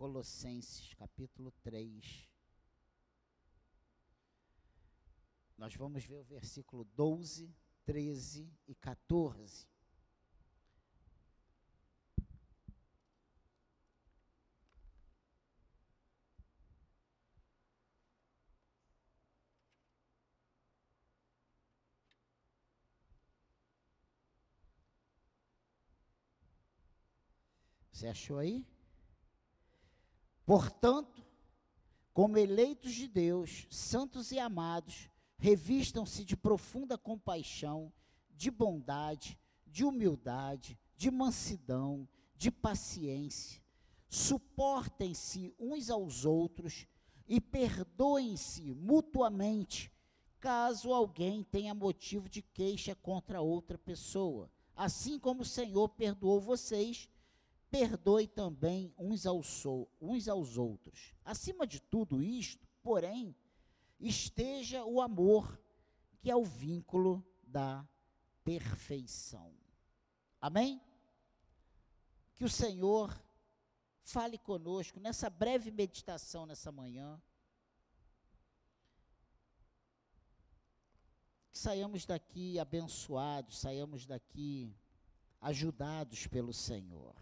Colossenses, capítulo 3. Nós vamos ver o versículo 12, 13 e 14. Você achou aí? Portanto, como eleitos de Deus, santos e amados, revistam-se de profunda compaixão, de bondade, de humildade, de mansidão, de paciência. Suportem-se uns aos outros e perdoem-se mutuamente, caso alguém tenha motivo de queixa contra outra pessoa. Assim como o Senhor perdoou vocês, perdoe também uns aos, uns aos outros. Acima de tudo isto, porém, esteja o amor, que é o vínculo da perfeição. Amém? Que o Senhor fale conosco nessa breve meditação nessa manhã. Que saiamos daqui abençoados, saiamos daqui ajudados pelo Senhor.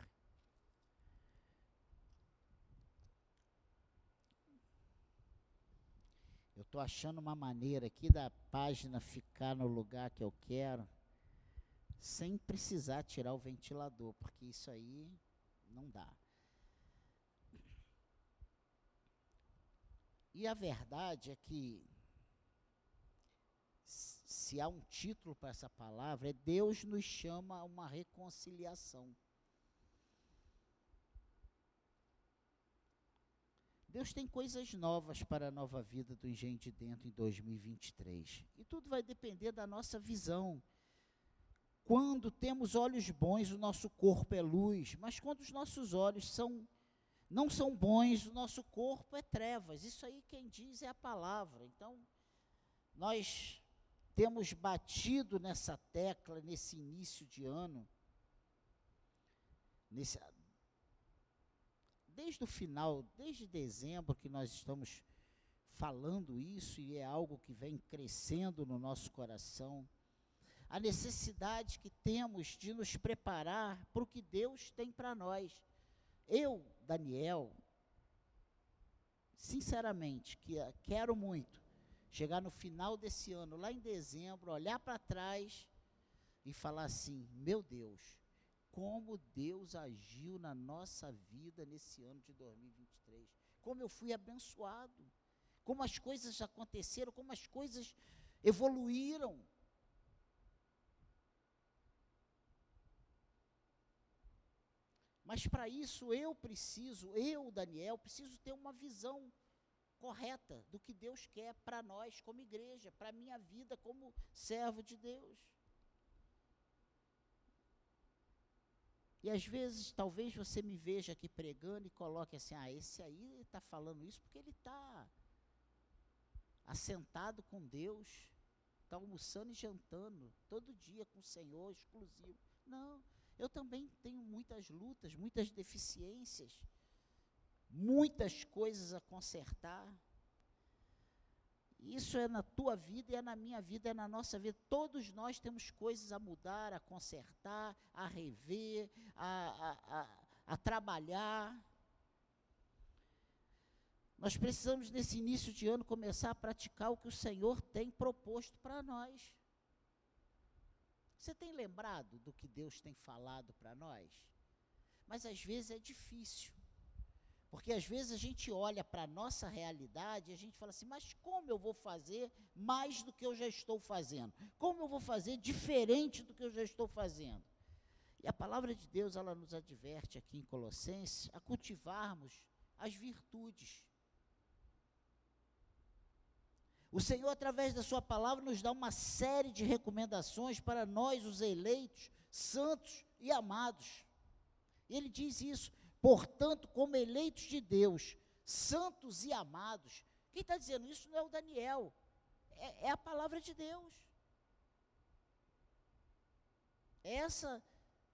Eu estou achando uma maneira aqui da página ficar no lugar que eu quero, sem precisar tirar o ventilador, porque isso aí não dá. E a verdade é que, se há um título para essa palavra, é Deus nos chama a uma reconciliação. Deus tem coisas novas para a nova vida do Engenho de Dentro em 2023. E tudo vai depender da nossa visão. Quando temos olhos bons, o nosso corpo é luz, mas quando os nossos olhos são não são bons, o nosso corpo é trevas. Isso aí quem diz é a palavra. Então, nós temos batido nessa tecla nesse início de ano, nesse, desde o final, desde dezembro que nós estamos falando isso e é algo que vem crescendo no nosso coração. A necessidade que temos de nos preparar para o que Deus tem para nós. Eu, Daniel, sinceramente, que quero muito chegar no final desse ano, lá em dezembro, olhar para trás e falar assim: meu Deus, como Deus agiu na nossa vida nesse ano de 2023. Como eu fui abençoado. Como as coisas aconteceram, como as coisas evoluíram. Mas para isso eu preciso, eu, Daniel, preciso ter uma visão correta do que Deus quer para nós como igreja, para a minha vida como servo de Deus. E às vezes, talvez você me veja aqui pregando e coloque assim: ah, esse aí está falando isso porque ele está assentado com Deus, está almoçando e jantando todo dia com o Senhor exclusivo. Não, eu também tenho muitas lutas, muitas deficiências, muitas coisas a consertar. Isso é na tua vida é na minha vida, é na nossa vida. Todos nós temos coisas a mudar, a consertar, a rever, a, a, a, a trabalhar. Nós precisamos, nesse início de ano, começar a praticar o que o Senhor tem proposto para nós. Você tem lembrado do que Deus tem falado para nós? Mas às vezes é difícil. Porque às vezes a gente olha para a nossa realidade e a gente fala assim, mas como eu vou fazer mais do que eu já estou fazendo? Como eu vou fazer diferente do que eu já estou fazendo? E a palavra de Deus, ela nos adverte aqui em Colossenses a cultivarmos as virtudes. O Senhor, através da Sua palavra, nos dá uma série de recomendações para nós, os eleitos, santos e amados. Ele diz isso: Portanto, como eleitos de Deus, santos e amados, quem está dizendo isso não é o Daniel, é, é a palavra de Deus. Essa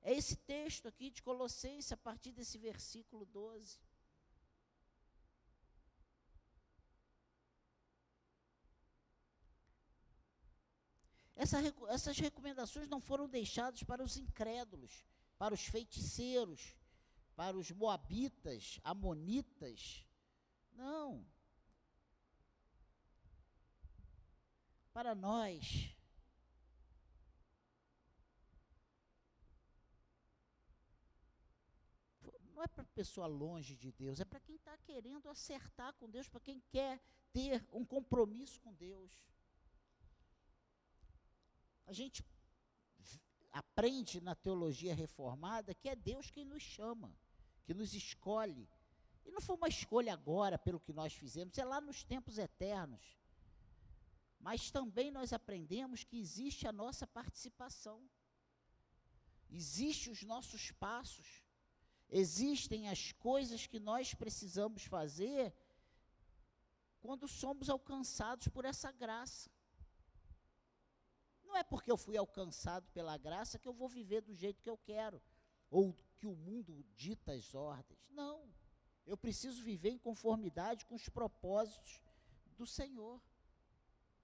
é esse texto aqui de Colossenses, a partir desse versículo 12. Essa, essas recomendações não foram deixadas para os incrédulos, para os feiticeiros, para os moabitas, amonitas. Não. Para nós. Não é para pessoa longe de Deus, é para quem está querendo acertar com Deus, para quem quer ter um compromisso com Deus. A gente aprende na teologia reformada que é Deus quem nos chama, que nos escolhe. E não foi uma escolha agora pelo que nós fizemos, é lá nos tempos eternos. Mas também nós aprendemos que existe a nossa participação. Existem os nossos passos. Existem as coisas que nós precisamos fazer quando somos alcançados por essa graça. Não é porque eu fui alcançado pela graça que eu vou viver do jeito que eu quero, ou que o mundo dita as ordens. Não. Eu preciso viver em conformidade com os propósitos do Senhor,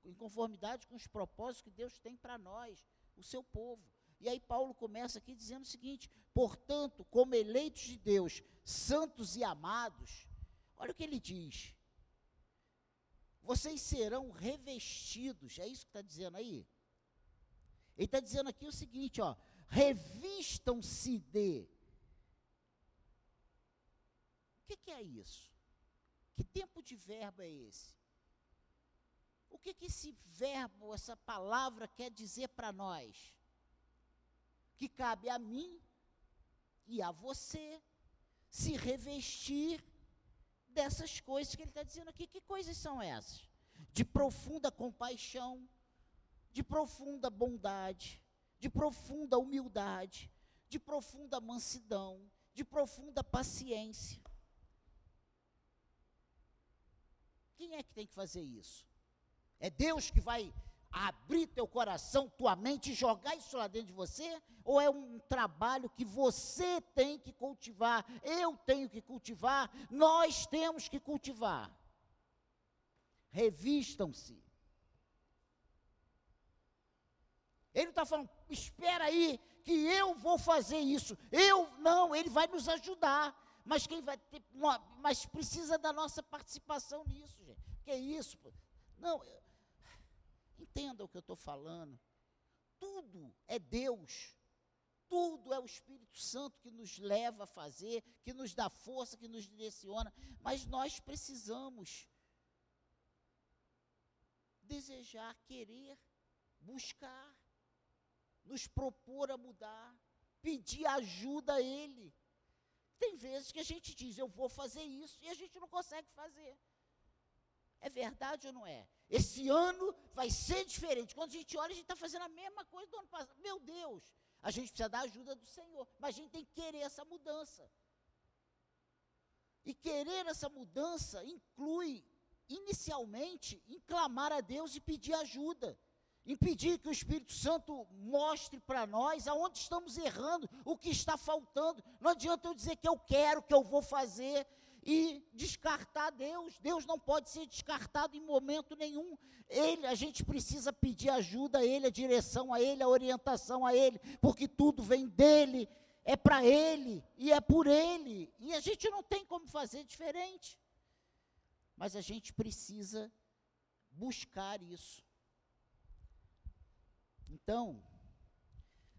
em conformidade com os propósitos que Deus tem para nós, o seu povo. E aí Paulo começa aqui dizendo o seguinte: portanto, como eleitos de Deus, santos e amados, olha o que ele diz. Vocês serão revestidos, é isso que está dizendo aí? Ele está dizendo aqui o seguinte, ó, revistam-se de. Que, que, é isso? Que tempo de verbo é esse? O que, que esse verbo, essa palavra quer dizer para nós? Que cabe a mim e a você se revestir dessas coisas que ele está dizendo aqui. Que coisas são essas? De profunda compaixão, de profunda bondade, de profunda humildade, de profunda mansidão, de profunda paciência. Quem é que tem que fazer isso? É Deus que vai abrir teu coração, tua mente jogar isso lá dentro de você? Ou é um trabalho que você tem que cultivar, eu tenho que cultivar, nós temos que cultivar? Revistam-se Ele não está falando, espera aí, que eu vou fazer isso. Eu, não, ele vai nos ajudar. Mas quem vai ter, mas precisa da nossa participação nisso. Que é isso? Não, entenda o que eu estou falando. Tudo é Deus. Tudo é o Espírito Santo que nos leva a fazer, que nos dá força, que nos direciona. Mas nós precisamos desejar, querer, buscar nos propor a mudar, pedir ajuda a Ele. Tem vezes que a gente diz, eu vou fazer isso, e a gente não consegue fazer. É verdade ou não é? Esse ano vai ser diferente. Quando a gente olha, a gente está fazendo a mesma coisa do ano passado. Meu Deus, a gente precisa da ajuda do Senhor, mas a gente tem que querer essa mudança. E querer essa mudança inclui, inicialmente, em clamar a Deus e pedir ajuda impedir que o Espírito Santo mostre para nós aonde estamos errando, o que está faltando. Não adianta eu dizer que eu quero, que eu vou fazer e descartar Deus. Deus não pode ser descartado em momento nenhum. Ele, a gente precisa pedir ajuda a ele, a direção a ele, a orientação a ele, porque tudo vem dele, é para ele e é por ele. E a gente não tem como fazer diferente. Mas a gente precisa buscar isso. Então,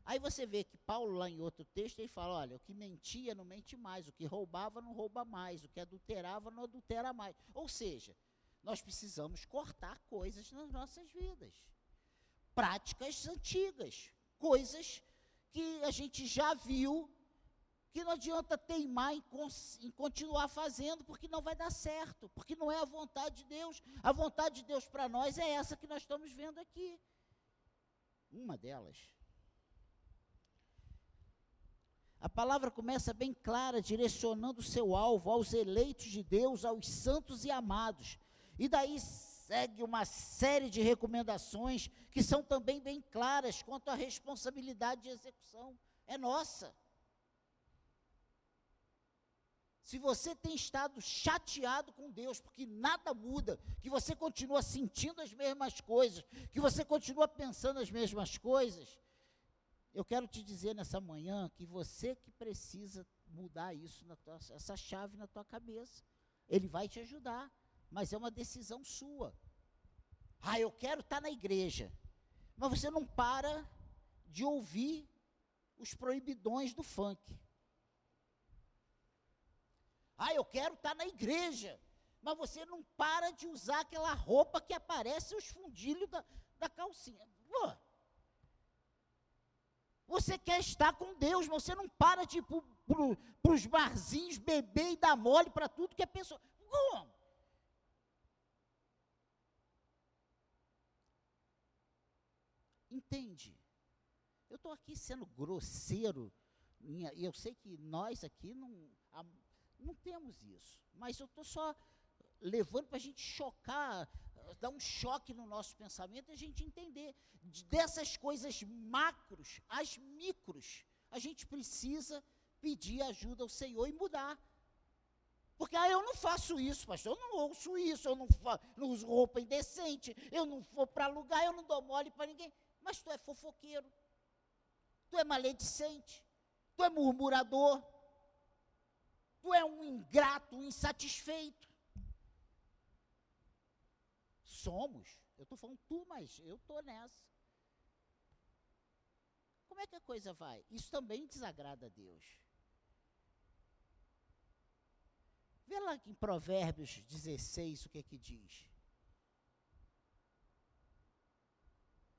aí você vê que Paulo, lá em outro texto, ele fala: olha, o que mentia não mente mais, o que roubava não rouba mais, o que adulterava não adultera mais. Ou seja, nós precisamos cortar coisas nas nossas vidas, práticas antigas, coisas que a gente já viu que não adianta teimar em, em, continuar fazendo, porque não vai dar certo, porque não é a vontade de Deus. A vontade de Deus para nós é essa que nós estamos vendo aqui. Uma delas. A palavra começa bem clara, direcionando o seu alvo aos eleitos de Deus, aos santos e amados. E daí segue uma série de recomendações que são também bem claras quanto à responsabilidade de execução. É nossa. se você tem estado chateado com Deus, porque nada muda, que você continua sentindo as mesmas coisas, que você continua pensando as mesmas coisas, eu quero te dizer nessa manhã que você que precisa mudar isso, tua, essa chave na tua cabeça. Ele vai te ajudar, mas é uma decisão sua. Ah, eu quero estar na igreja, mas você não para de ouvir os proibidões do funk. Ah, eu quero estar na igreja, mas você não para de usar aquela roupa que aparece os fundilhos da, da calcinha. Pô, você quer estar com Deus, mas você não para de ir para os barzinhos beber e dar mole para tudo que é pessoa. Como? Entende? Eu estou aqui sendo grosseiro, e eu sei que nós aqui não, não temos isso, mas eu estou só levando para a gente chocar, dar um choque no nosso pensamento e a gente entender. Dessas coisas macros, as micros, a gente precisa pedir ajuda ao Senhor e mudar. Porque ah, eu não faço isso, pastor, eu não ouço isso, eu não, não uso roupa indecente, eu não vou para lugar, eu não dou mole para ninguém. Mas tu é fofoqueiro, tu é maledicente, tu é murmurador, Tu é um ingrato, um insatisfeito. Somos. Eu estou falando tu, mas eu estou nessa. Como é que a coisa vai? Isso também desagrada a Deus. Vê lá em Provérbios 16 o que é que diz.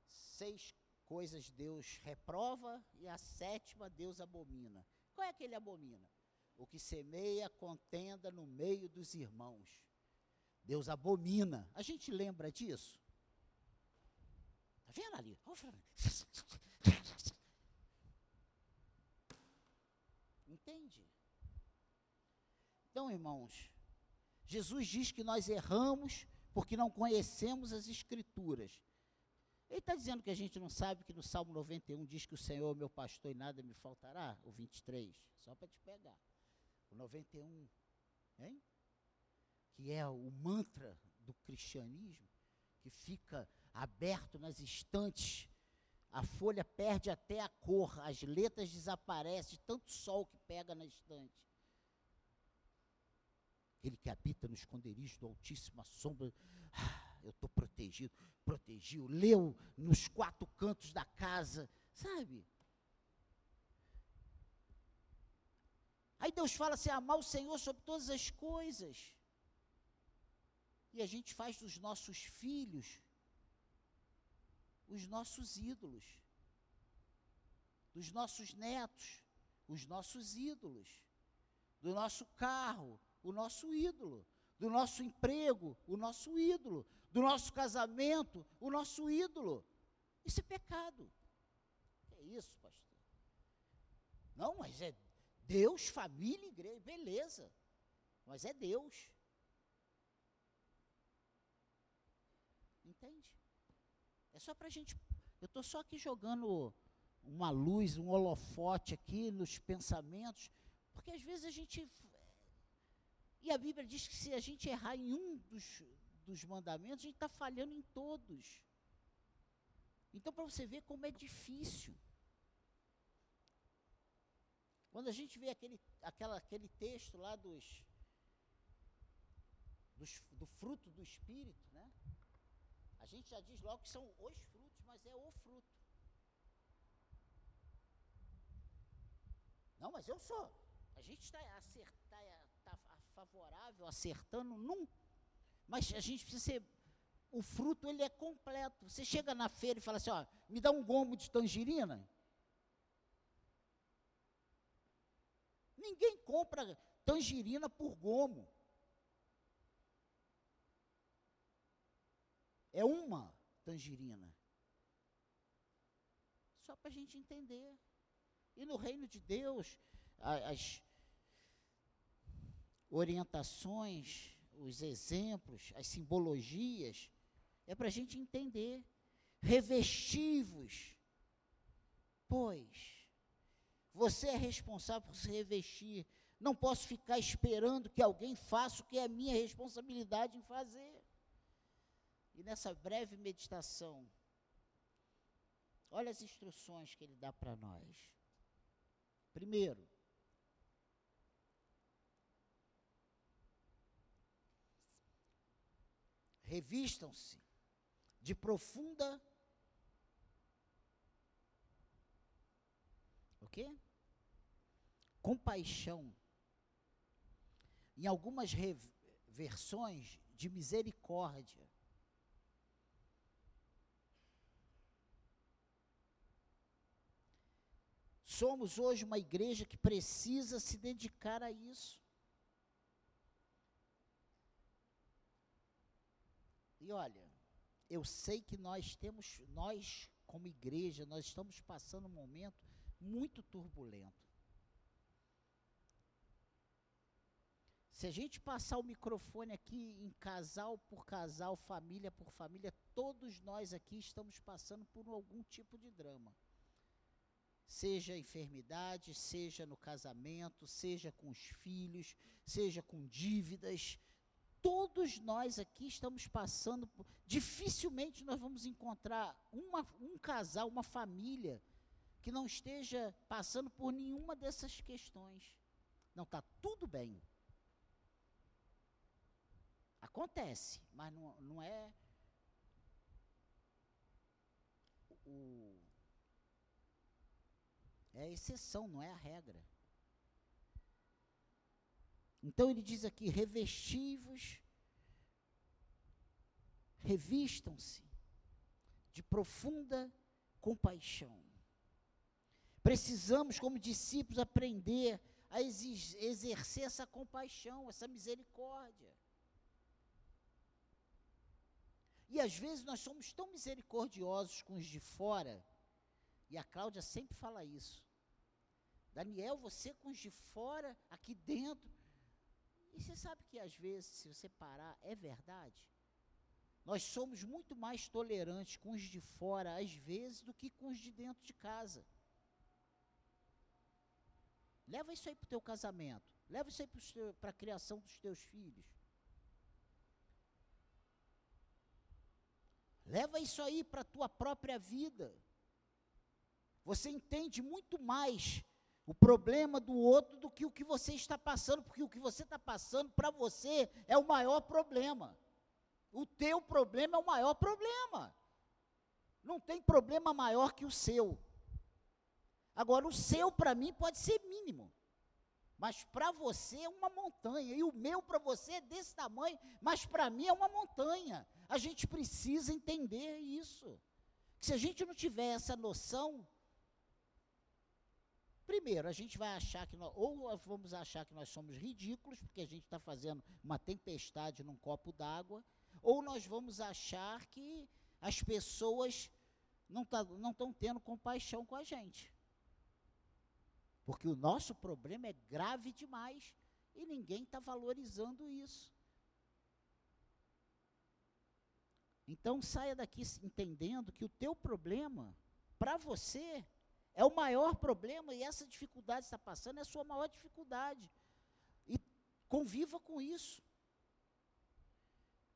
Seis coisas Deus reprova e a sétima Deus abomina. Qual é que ele abomina? o que semeia contenda no meio dos irmãos. Deus abomina. A gente lembra disso? Está vendo ali? Entende? Então, irmãos, Jesus diz que nós erramos porque não conhecemos as Escrituras. Ele está dizendo que a gente não sabe que no Salmo 91 diz que o Senhor é meu pastor e nada me faltará? O 23, só para te pegar o 91, hein? Que é o mantra do cristianismo, que fica aberto nas estantes, a folha perde até a cor, as letras desaparecem, tanto sol que pega na estante. Ele que habita no esconderijo do Altíssimo, a sombra, ah, eu estou protegido, protegido, leu nos quatro cantos da casa, sabe? Aí Deus fala assim: amar o Senhor sobre todas as coisas. E a gente faz dos nossos filhos os nossos ídolos, dos nossos netos, os nossos ídolos, do nosso carro, o nosso ídolo, do nosso emprego, o nosso ídolo, do nosso casamento, o nosso ídolo. Isso é pecado. É isso, pastor. Não, mas é Deus, família, igreja, beleza. Mas é Deus. Entende? É só para a gente. Eu estou só aqui jogando uma luz, um holofote aqui nos pensamentos, porque às vezes a gente. E a Bíblia diz que se a gente errar em um dos, dos mandamentos, a gente está falhando em todos. Então, para você ver como é difícil. Quando a gente vê aquele, aquela, aquele texto lá dos, dos, do fruto do Espírito? A gente já diz logo que são os frutos, mas é o fruto. Não, mas eu sou. A gente está tá, tá favorável, acertando num. Mas a gente precisa ser. O fruto ele é completo. Você chega na feira e fala assim, ó, me dá um gomo de tangerina. Ninguém compra tangerina por gomo. É uma tangerina. Só para a gente entender. E no reino de Deus, as orientações, os exemplos, as simbologias, é para a gente entender. Revestivos, pois você é responsável por se revestir Não posso ficar esperando que alguém faça o que é minha responsabilidade em fazer. E nessa breve meditação, olha as instruções que ele dá para nós. Primeiro, revistam-se de profunda o quê? Compaixão. Em algumas versões de misericórdia. Somos hoje uma igreja que precisa se dedicar a isso. E olha, eu sei que nós temos, nós como igreja, nós estamos passando um momento muito turbulento. Se a gente passar o microfone aqui em casal por casal, família por família, todos nós aqui estamos passando por algum tipo de drama seja enfermidade, seja no casamento, seja com os filhos, seja com dívidas. Todos nós aqui estamos passando por. Dificilmente nós vamos encontrar uma, um casal, uma família, que não esteja passando por nenhuma dessas questões. Não, está tudo bem. Acontece, mas não, não é o, é exceção, não é a regra. Então ele diz aqui: revestivos, revistam-se de profunda compaixão. Precisamos, como discípulos, aprender a exercer essa compaixão, essa misericórdia. E às vezes nós somos tão misericordiosos com os de fora e a Cláudia sempre fala isso. Daniel, você com os de fora, aqui dentro. E você sabe que às vezes, se você parar, é verdade. Nós somos muito mais tolerantes com os de fora, às vezes, do que com os de dentro de casa. Leva isso aí para o teu casamento. Leva isso aí para a criação dos teus filhos. Leva isso aí para a tua própria vida. Você entende muito mais o problema do outro do que o que você está passando, porque o que você está passando para você é o maior problema. O teu problema é o maior problema. Não tem problema maior que o seu. Agora, o seu para mim pode ser mínimo, mas para você é uma montanha, e o meu para você é desse tamanho, mas para mim é uma montanha. A gente precisa entender isso. Se a gente não tiver essa noção, Primeiro, a gente vai achar que nós, ou vamos achar que nós somos ridículos, porque a gente está fazendo uma tempestade num copo d'água, ou nós vamos achar que as pessoas não tá, estão tendo compaixão com a gente. Porque o nosso problema é grave demais e ninguém está valorizando isso. Então saia daqui entendendo que o teu problema, para você, é o maior problema e essa dificuldade está passando é a sua maior dificuldade. E conviva com isso.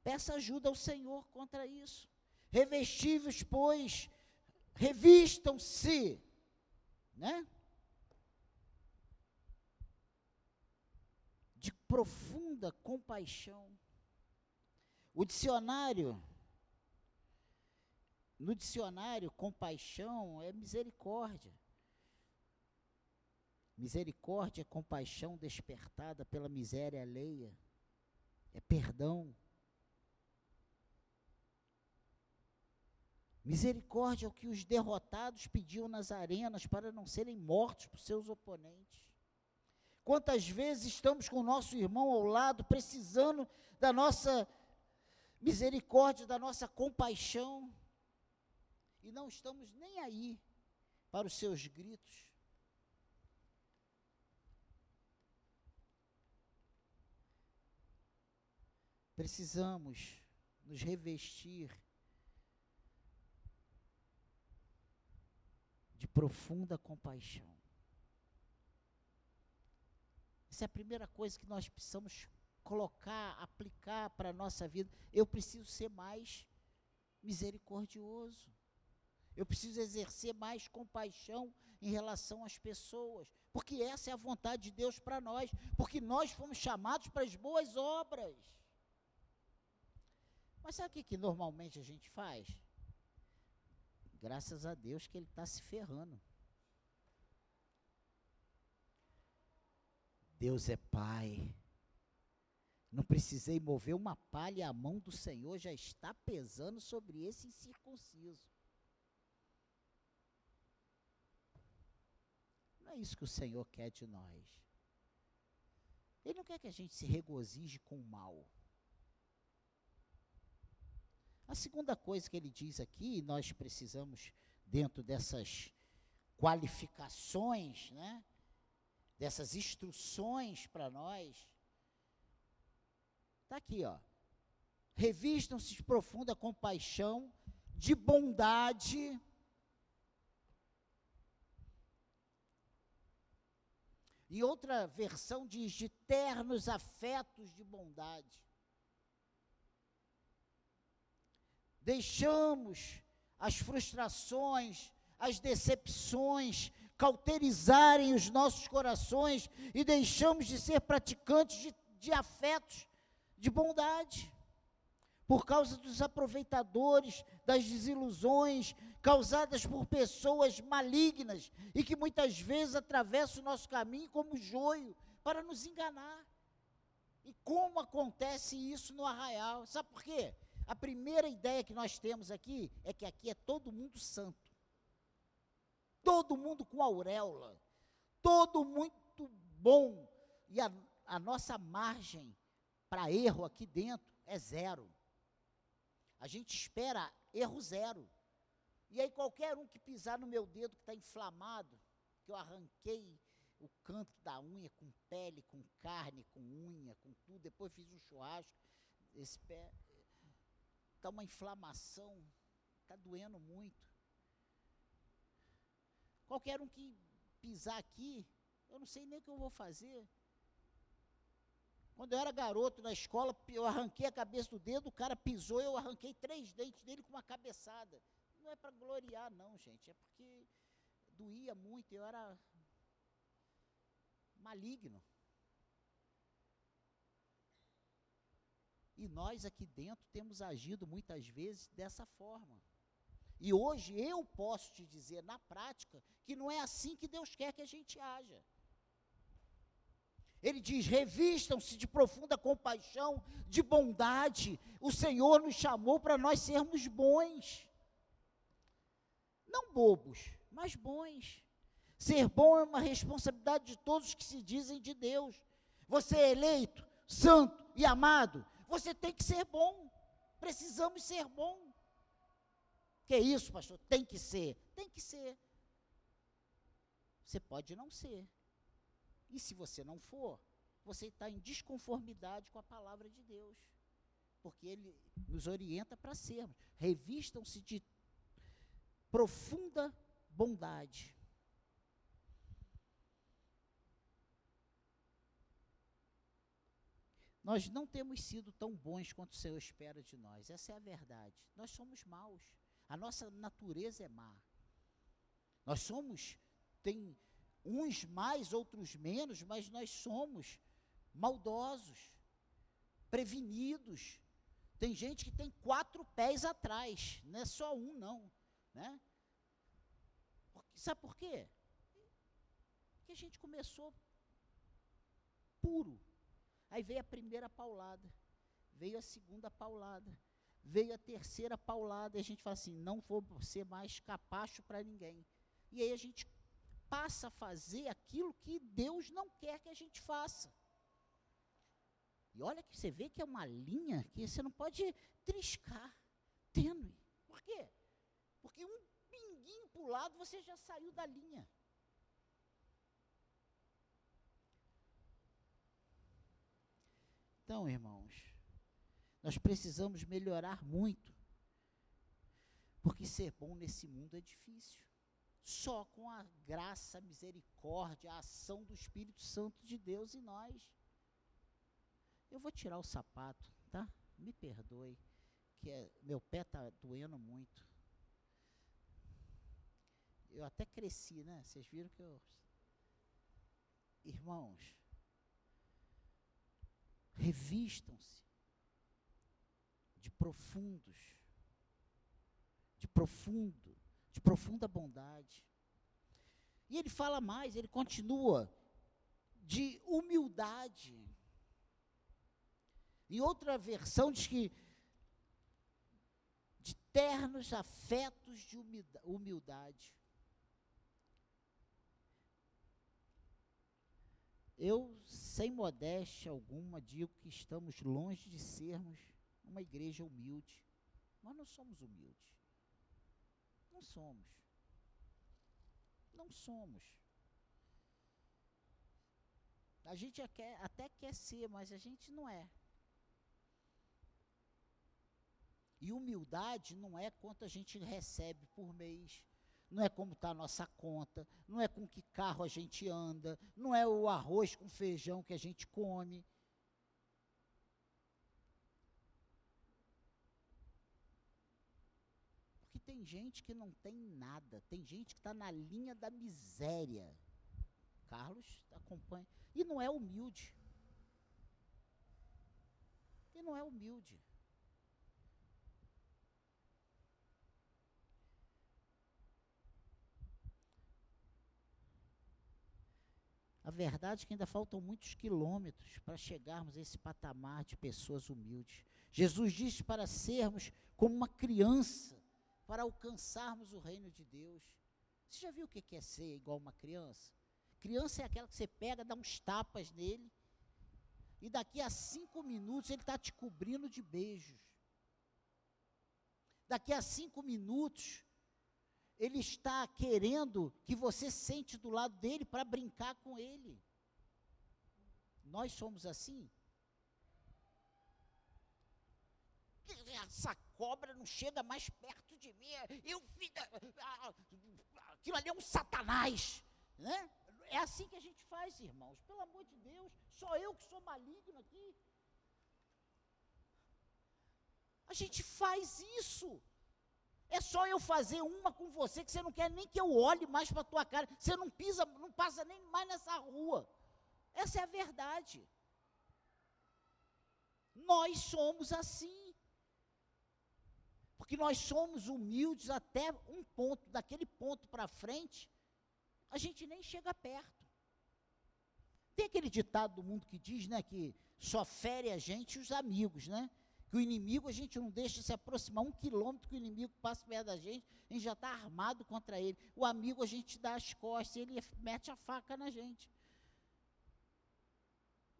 Peça ajuda ao Senhor contra isso. Revestíveis, pois, revistam-se, né? De profunda compaixão. O dicionário no dicionário, compaixão é misericórdia. Misericórdia é compaixão despertada pela miséria alheia. É perdão. Misericórdia é o que os derrotados pediam nas arenas para não serem mortos por seus oponentes. Quantas vezes estamos com o nosso irmão ao lado, precisando da nossa misericórdia, da nossa compaixão, e não estamos nem aí para os seus gritos. Precisamos nos revestir de profunda compaixão. Essa é a primeira coisa que nós precisamos colocar, aplicar para a nossa vida. Eu preciso ser mais misericordioso. Eu preciso exercer mais compaixão em relação às pessoas, porque essa é a vontade de Deus para nós, porque nós fomos chamados para as boas obras. Mas sabe o que, que normalmente a gente faz? Graças a Deus que ele está se ferrando. Deus é Pai. Não precisei mover uma palha, a mão do Senhor já está pesando sobre esse incircunciso. Não é isso que o Senhor quer de nós. Ele não quer que a gente se regozije com o mal. A segunda coisa que ele diz aqui, nós precisamos, dentro dessas qualificações, né, dessas instruções para nós, está aqui, ó. Revistam-se de profunda compaixão, de bondade, E outra versão diz de ternos afetos de bondade. Deixamos as frustrações, as decepções cauterizarem os nossos corações e deixamos de ser praticantes de, de afetos de bondade por causa dos aproveitadores, das desilusões causadas por pessoas malignas e que muitas vezes atravessam o nosso caminho como joio para nos enganar. E como acontece isso no arraial? Sabe por quê? A primeira ideia que nós temos aqui é que aqui é todo mundo santo. Todo mundo com auréola. Todo muito bom. E a, a nossa margem para erro aqui dentro é zero. A gente espera erro zero. E aí qualquer um que pisar no meu dedo que está inflamado, que eu arranquei o canto da unha com pele, com carne, com unha, com tudo, depois fiz um churrasco, esse pé está uma inflamação, está doendo muito. Qualquer um que pisar aqui, eu não sei nem o que eu vou fazer. Quando eu era garoto na escola, eu arranquei a cabeça do dedo, o cara pisou, eu arranquei três dentes dele com uma cabeçada. Não é para gloriar, não, gente, é porque doía muito, eu era maligno. E nós aqui dentro temos agido muitas vezes dessa forma. E hoje eu posso te dizer na prática que não é assim que Deus quer que a gente haja. Ele diz: revistam-se de profunda compaixão, de bondade. O Senhor nos chamou para nós sermos bons. Não bobos, mas bons. Ser bom é uma responsabilidade de todos que se dizem de Deus. Você é eleito, santo e amado. Você tem que ser bom. Precisamos ser bom. Que é isso, pastor? Tem que ser. Tem que ser. Você pode não ser. E se você não for, você está em desconformidade com a palavra de Deus. Porque ele nos orienta para sermos. Revistam-se de profunda bondade. Nós não temos sido tão bons quanto o Senhor espera de nós. Essa é a verdade. Nós somos maus. A nossa natureza é má. Nós somos, tem uns mais, outros menos, mas nós somos maldosos, prevenidos. Tem gente que tem quatro pés atrás, não é só um, não. Né? Sabe por quê? Porque a gente começou puro. Aí veio a primeira paulada, veio a segunda paulada, veio a terceira paulada, e a gente fala assim: não vou ser mais capacho para ninguém. E aí a gente passa a fazer aquilo que Deus não quer que a gente faça. E olha que você vê que é uma linha que você não pode triscar, tênue. Por quê? Porque um pinguinho para o lado você já saiu da linha. Então, irmãos, nós precisamos melhorar muito. Porque ser bom nesse mundo é difícil. Só com a graça, a misericórdia, a ação do Espírito Santo de Deus em nós. Eu vou tirar o sapato, tá? Me perdoe, que é, meu pé está doendo muito. Eu até cresci, né? Vocês viram que eu. Irmãos, revistam-se de profundos, de profundo, de profunda bondade. E ele fala mais, ele continua de humildade. Em outra versão diz que de ternos afetos de humildade. Eu, sem modéstia alguma, digo que estamos longe de sermos uma igreja humilde. Nós não somos humildes. Não somos. Não somos. A gente até quer ser, mas a gente não é. E humildade não é quanto a gente recebe por mês, não é como está a nossa conta, não é com que carro a gente anda, não é o arroz com feijão que a gente come. Porque tem gente que não tem nada, tem gente que está na linha da miséria. Carlos acompanha. E não é humilde. E não é humilde. A verdade é que ainda faltam muitos quilômetros para chegarmos a esse patamar de pessoas humildes. Jesus disse para sermos como uma criança, para alcançarmos o reino de Deus. Você já viu o que é ser igual uma criança? Criança é aquela que você pega, dá uns tapas nele, e daqui a cinco minutos ele está te cobrindo de beijos. Daqui a cinco minutos ele está querendo que você sente do lado dele para brincar com ele. Nós somos assim? Essa cobra não chega mais perto de mim. Eu, aquilo ali é um satanás. Né? É assim que a gente faz, irmãos. Pelo amor de Deus, só eu que sou maligno aqui. A gente faz isso. É só eu fazer uma com você que você não quer nem que eu olhe mais para a tua cara. Você não pisa, não passa nem mais nessa rua. Essa é a verdade. Nós somos assim. Porque nós somos humildes até um ponto, daquele ponto para frente, a gente nem chega perto. Tem aquele ditado do mundo que diz, né, que só fere a gente os amigos, né? Que o inimigo a gente não deixa se aproximar um quilômetro que o inimigo passa perto da gente, a gente já está armado contra ele. O amigo a gente dá as costas, ele mete a faca na gente.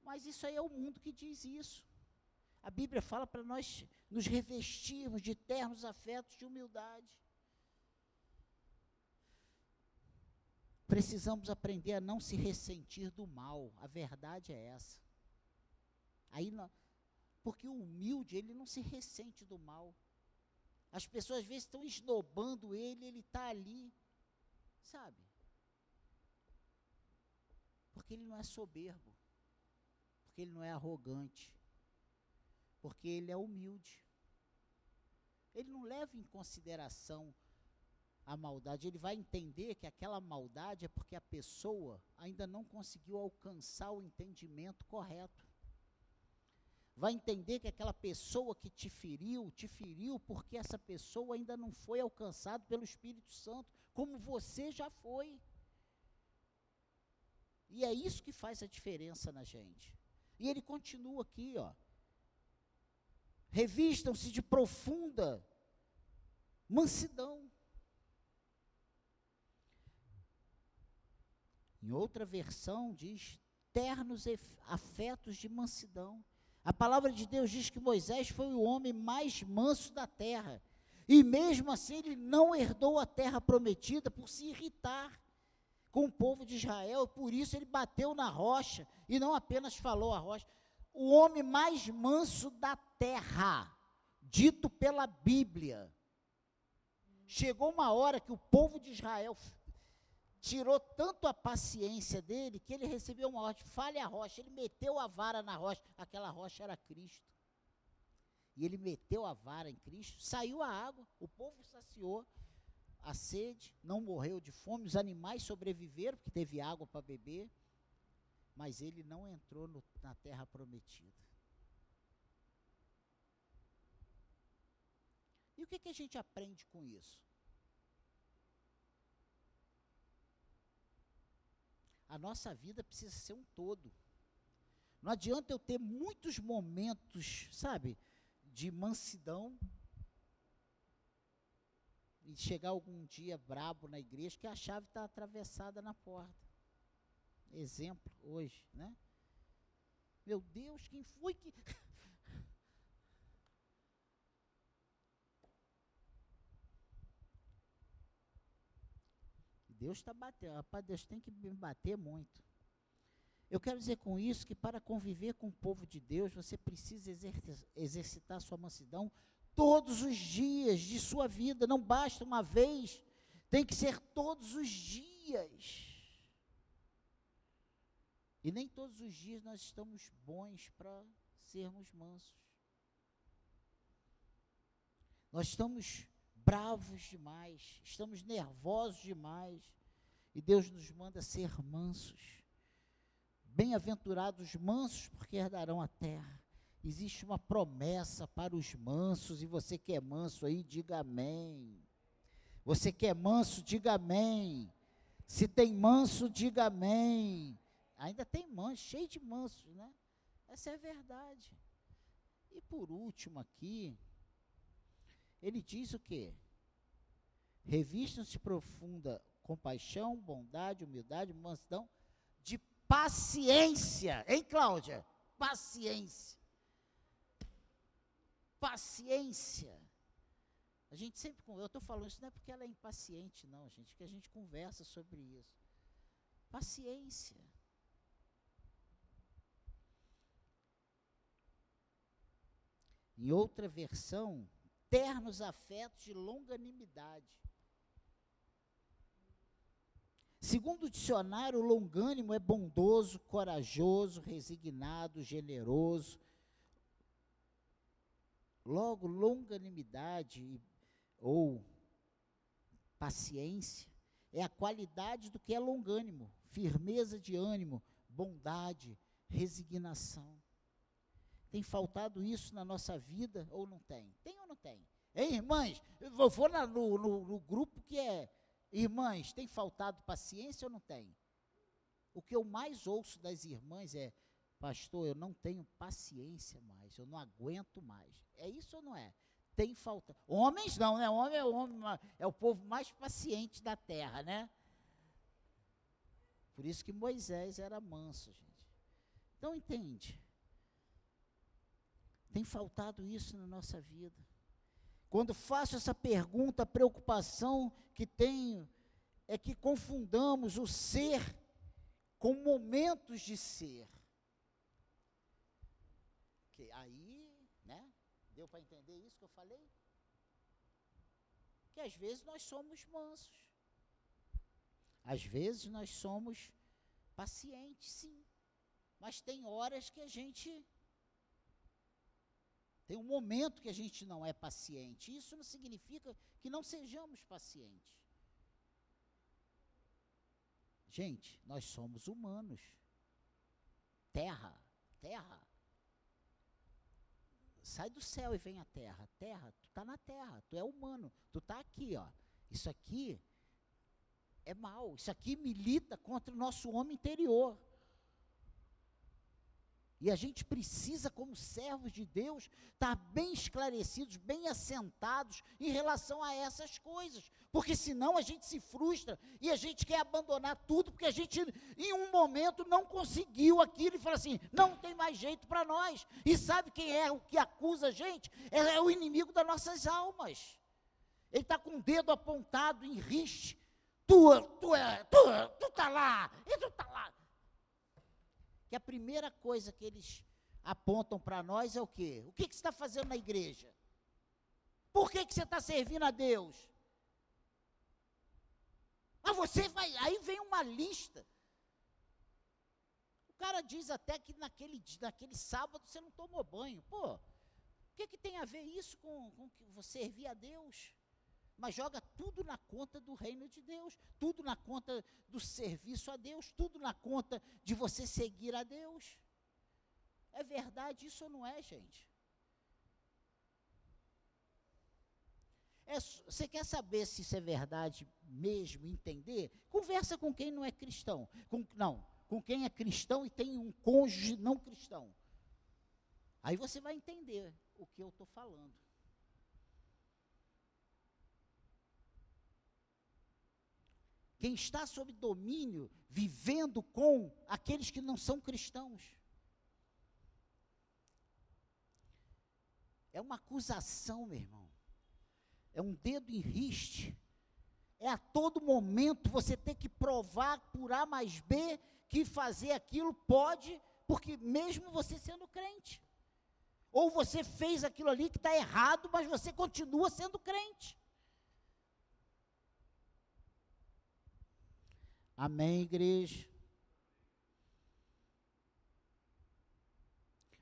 Mas isso aí é o mundo que diz isso. A Bíblia fala para nós nos revestirmos de ternos afetos de humildade. Precisamos aprender a não se ressentir do mal. A verdade é essa. Aí nós porque o humilde, ele não se ressente do mal. As pessoas às vezes estão esnobando ele, ele está ali, sabe? Porque ele não é soberbo, porque ele não é arrogante, porque ele é humilde. Ele não leva em consideração a maldade, ele vai entender que aquela maldade é porque a pessoa ainda não conseguiu alcançar o entendimento correto vai entender que aquela pessoa que te feriu, te feriu porque essa pessoa ainda não foi alcançada pelo Espírito Santo, como você já foi. E é isso que faz a diferença na gente. E ele continua aqui, ó. Revistam-se de profunda mansidão. Em outra versão diz ternos afetos de mansidão. A palavra de Deus diz que Moisés foi o homem mais manso da terra. E mesmo assim ele não herdou a terra prometida por se irritar com o povo de Israel, por isso ele bateu na rocha e não apenas falou a rocha. O homem mais manso da terra, dito pela Bíblia. Chegou uma hora que o povo de Israel tirou tanto a paciência dele que ele recebeu uma ordem, fale a rocha. Ele meteu a vara na rocha, aquela rocha era Cristo. E ele meteu a vara em Cristo, saiu a água, o povo saciou a sede, não morreu de fome, os animais sobreviveram, porque teve água para beber, mas ele não entrou no, na terra prometida. E o que, que a gente aprende com isso? A nossa vida precisa ser um todo. Não adianta eu ter muitos momentos, sabe, de mansidão e chegar algum dia brabo na igreja que a chave está atravessada na porta. Exemplo hoje, né? Meu Deus, quem foi que Deus está batendo. Rapaz, Deus tem que me bater muito. Eu quero dizer com isso que para conviver com o povo de Deus, você precisa exercitar sua mansidão todos os dias de sua vida. Não basta uma vez, tem que ser todos os dias. E nem todos os dias nós estamos bons para sermos mansos. Nós estamos bravos demais, estamos nervosos demais. E Deus nos manda ser mansos. Bem-aventurados mansos, porque herdarão a terra. Existe uma promessa para os mansos, e você que é manso aí, diga amém. Você que é manso, diga amém. Se tem manso, diga amém. Ainda tem manso, cheio de mansos, né? Essa é a verdade. E por último aqui, ele diz o quê? Revistam-se profunda compaixão, bondade, humildade, mansidão, de paciência. Hein, Cláudia? Paciência. Paciência. A gente sempre, eu estou falando isso não é porque ela é impaciente, não, gente, que a gente conversa sobre isso. Paciência. Em outra versão, ternos afetos de longanimidade. Segundo o dicionário, o longânimo é bondoso, corajoso, resignado, generoso. Logo, longanimidade ou paciência é a qualidade do que é longânimo, firmeza de ânimo, bondade, resignação. Tem faltado isso na nossa vida ou não tem? Tem ou não tem? Hein, irmãs? Eu vou no, no, no grupo que é Irmãs, tem faltado paciência ou não tem? O que eu mais ouço das irmãs é: Pastor, eu não tenho paciência mais, eu não aguento mais. É isso ou não é? Tem falta. Homens não, né? Homem é o homem, é o povo mais paciente da terra, né? Por isso que Moisés era manso, gente. Então entende? Tem faltado isso na nossa vida. Quando faço essa pergunta, a preocupação que tenho é que confundamos o ser com momentos de ser. Que aí, né? Deu para entender isso que eu falei? Que às vezes nós somos mansos. Às vezes nós somos pacientes, sim. Mas tem horas que a gente tem um momento que a gente não é paciente. Isso não significa que não sejamos pacientes. Gente, nós somos humanos. Terra, terra. Sai do céu e vem à terra. Terra, tu está na terra, tu é humano, tu está aqui, ó. Isso aqui é mal, isso aqui milita contra o nosso homem interior. E a gente precisa, como servos de Deus, estar bem esclarecidos, bem assentados em relação a essas coisas. Porque senão a gente se frustra e a gente quer abandonar tudo, porque a gente, em um momento, não conseguiu aquilo e fala assim: não tem mais jeito para nós. E sabe quem é o que acusa a gente? É, é o inimigo das nossas almas. Ele está com o dedo apontado em riste. Tu, tu, é, tu, tu está lá, e tu está lá que a primeira coisa que eles apontam para nós é o quê? O que, que você está fazendo na igreja? Por que, que você está servindo a Deus? Mas você vai. Aí vem uma lista. O cara diz até que naquele, naquele sábado você não tomou banho. Pô, o que, que tem a ver isso com, com você servir a Deus? Mas joga tudo na conta do reino de Deus, tudo na conta do serviço a Deus, tudo na conta de você seguir a Deus. É verdade isso ou não é, gente? É, você quer saber se isso é verdade mesmo, entender? Conversa com quem não é cristão. Com, não, com quem é cristão e tem um cônjuge não cristão. Aí você vai entender o que eu estou falando. Quem está sob domínio, vivendo com aqueles que não são cristãos. É uma acusação, meu irmão é um dedo em riste. É a todo momento você ter que provar por A mais B que fazer aquilo pode, porque mesmo você sendo crente. Ou você fez aquilo ali que está errado, mas você continua sendo crente. Amém, igreja?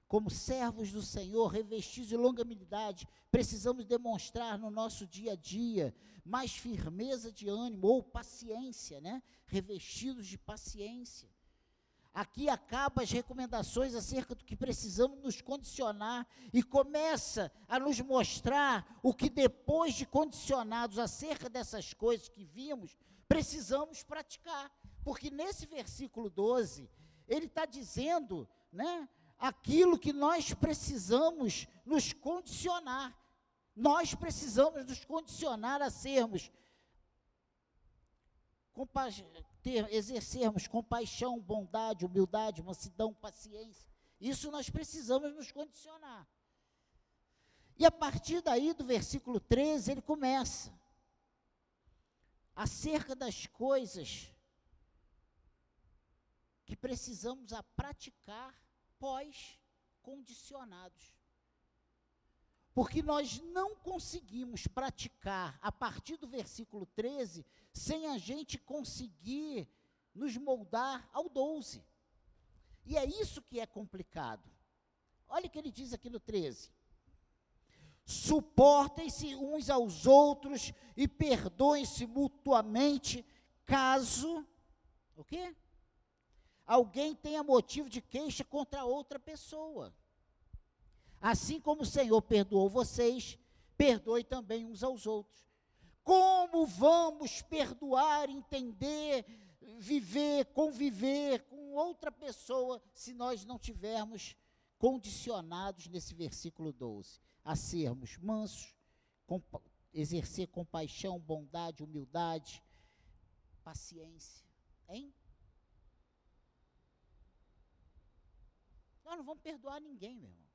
como servos do Senhor, revestidos de longanimidade, precisamos demonstrar no nosso dia a dia mais firmeza de ânimo ou paciência, né? Revestidos de paciência. Aqui acaba as recomendações acerca do que precisamos nos condicionar e começa a nos mostrar o que depois de condicionados acerca dessas coisas que vimos, precisamos praticar. Porque nesse versículo 12, ele está dizendo, né? aquilo que nós precisamos nos condicionar. Nós precisamos nos condicionar a sermos, ter, exercermos compaixão, bondade, humildade, mansidão, paciência. Isso nós precisamos nos condicionar. E a partir daí, do versículo 13, ele começa. Acerca das coisas que precisamos a praticar pós-condicionados. Porque nós não conseguimos praticar a partir do versículo 13 sem a gente conseguir nos moldar ao 12. E é isso que é complicado. Olha o que ele diz aqui no 13. Suportem-se uns aos outros e perdoem-se mutuamente, caso o quê? alguém tenha motivo de queixa contra outra pessoa. Assim como o Senhor perdoou vocês, perdoe também uns aos outros. Como vamos perdoar, entender, viver, conviver com outra pessoa se nós não tivermos condicionados nesse versículo 12 a sermos mansos, compa exercer compaixão, bondade, humildade, paciência, hein? Nós não vamos perdoar ninguém, meu irmão.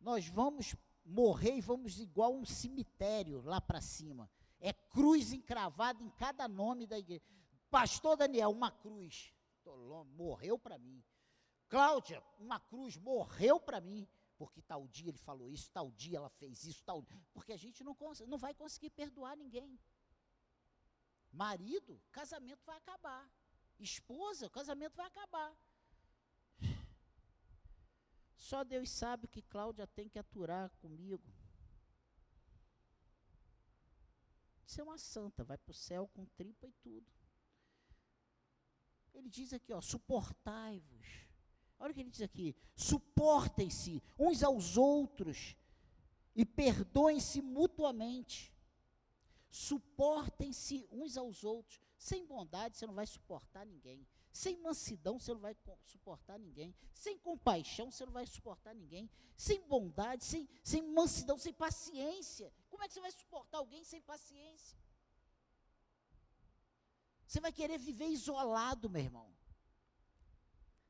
Nós vamos morrer e vamos igual um cemitério lá para cima. É cruz encravada em cada nome da igreja. Pastor Daniel, uma cruz. Morreu para mim. Cláudia, uma cruz morreu para mim. Porque tal dia ele falou isso, tal dia ela fez isso, tal. Porque a gente não, não vai conseguir perdoar ninguém. Marido, casamento vai acabar esposa, casamento vai acabar. Só Deus sabe que Cláudia tem que aturar comigo. Você é uma santa, vai para o céu com tripa e tudo. Ele diz aqui, ó, suportai-vos. Olha o que ele diz aqui: suportem-se uns aos outros e perdoem-se mutuamente. Suportem-se uns aos outros. Sem bondade você não vai suportar ninguém. Sem mansidão você não vai suportar ninguém. Sem compaixão você não vai suportar ninguém. Sem bondade, sem, sem mansidão, sem paciência. Como é que você vai suportar alguém sem paciência? Você vai querer viver isolado, meu irmão.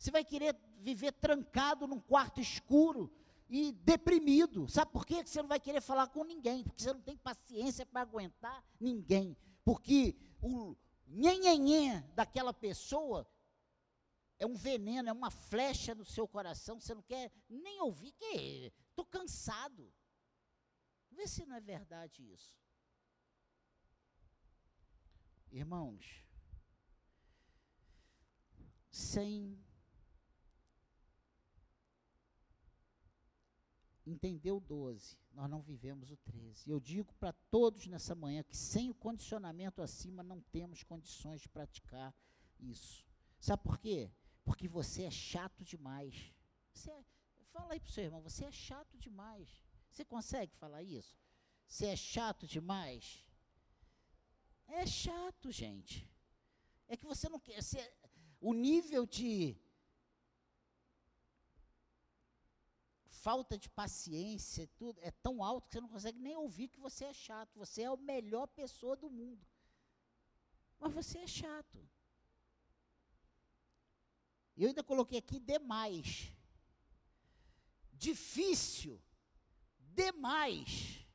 Você vai querer viver trancado num quarto escuro e deprimido. Sabe por quê? Porque você não vai querer falar com ninguém, porque você não tem paciência para aguentar ninguém. Porque o, nhenhenhê daquela pessoa é um veneno, é uma flecha no seu coração, você não quer nem ouvir, que estou cansado. Vê se não é verdade isso. Irmãos, sem entender o 12, nós não vivemos o 13. Eu digo para todos nessa manhã que sem o condicionamento acima não temos condições de praticar isso. Sabe por quê? Porque você é chato demais. Você é, fala aí para o seu irmão, você é chato demais. Você consegue falar isso? Você é chato demais? É chato, gente. É que você não quer. Você, o nível de falta de paciência tudo é tão alto que você não consegue nem ouvir que você é chato. Você é a melhor pessoa do mundo. Mas você é chato. Eu ainda coloquei aqui demais. Difícil. Demais.